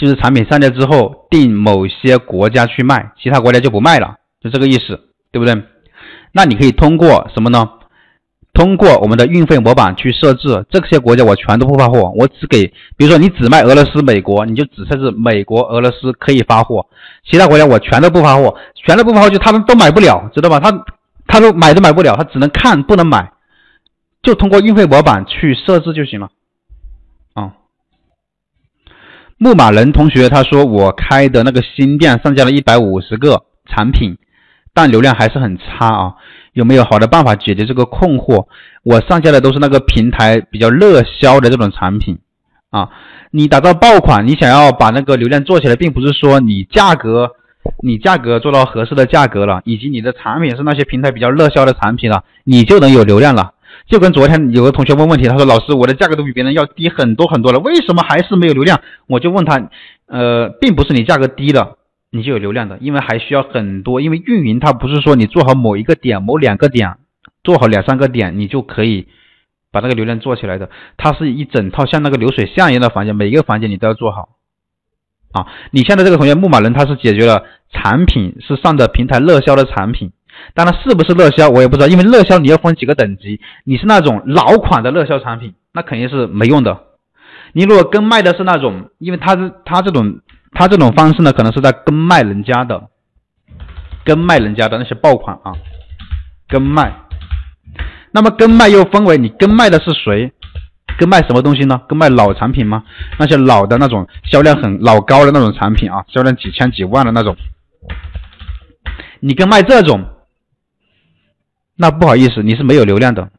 就是产品上架之后定某些国家去卖，其他国家就不卖了，就这个意思，对不对？那你可以通过什么呢？通过我们的运费模板去设置，这些国家我全都不发货，我只给，比如说你只卖俄罗斯、美国，你就只设置美国、俄罗斯可以发货，其他国家我全都不发货，全都不发货就他们都买不了，知道吧？他他都买都买不了，他只能看不能买，就通过运费模板去设置就行了。牧马人同学他说我开的那个新店上架了一百五十个产品，但流量还是很差啊。有没有好的办法解决这个困惑？我上架的都是那个平台比较热销的这种产品啊。你打造爆款，你想要把那个流量做起来，并不是说你价格，你价格做到合适的价格了，以及你的产品是那些平台比较热销的产品了，你就能有流量了。就跟昨天有个同学问问题，他说：“老师，我的价格都比别人要低很多很多了，为什么还是没有流量？”我就问他，呃，并不是你价格低了。你就有流量的，因为还需要很多，因为运营它不是说你做好某一个点、某两个点，做好两三个点，你就可以把那个流量做起来的。它是一整套像那个流水线一样的环节，每一个环节你都要做好。啊，你现在这个同学牧马人他是解决了产品是上的平台热销的产品，当然是不是热销我也不知道，因为热销你要分几个等级，你是那种老款的热销产品，那肯定是没用的。你如果跟卖的是那种，因为他是他这种。他这种方式呢，可能是在跟卖人家的，跟卖人家的那些爆款啊，跟卖。那么跟卖又分为你跟卖的是谁？跟卖什么东西呢？跟卖老产品吗？那些老的那种销量很老高的那种产品啊，销量几千几万的那种，你跟卖这种，那不好意思，你是没有流量的。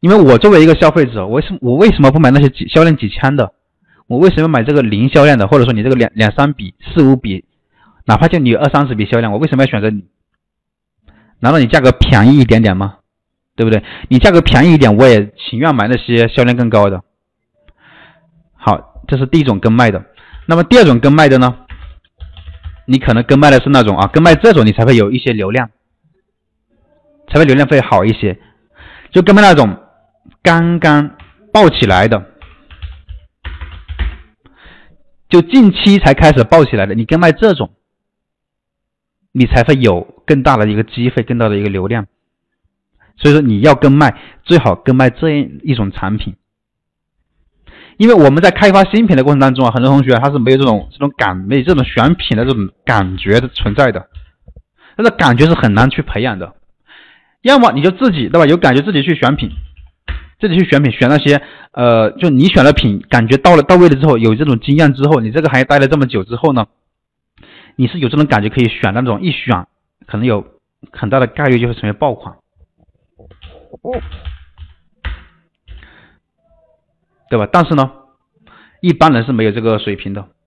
因为我作为一个消费者，我为什我为什么不买那些几销量几千的？我为什么买这个零销量的，或者说你这个两两三笔、四五笔，哪怕就你二三十笔销量，我为什么要选择你？难道你价格便宜一点点吗？对不对？你价格便宜一点，我也情愿买那些销量更高的。好，这是第一种跟卖的。那么第二种跟卖的呢？你可能跟卖的是那种啊，跟卖这种你才会有一些流量，才会流量会好一些。就跟卖那种刚刚爆起来的。就近期才开始爆起来的，你跟卖这种，你才会有更大的一个机会，更大的一个流量。所以说你要跟卖，最好跟卖这样一种产品。因为我们在开发新品的过程当中啊，很多同学他是没有这种这种感，没有这种选品的这种感觉的存在的，这个感觉是很难去培养的。要么你就自己对吧，有感觉自己去选品。自己去选品，选那些，呃，就你选了品，感觉到了到位了之后，有这种经验之后，你这个行业待了这么久之后呢，你是有这种感觉可以选那种，一选可能有很大的概率就会成为爆款，对吧？但是呢，一般人是没有这个水平的，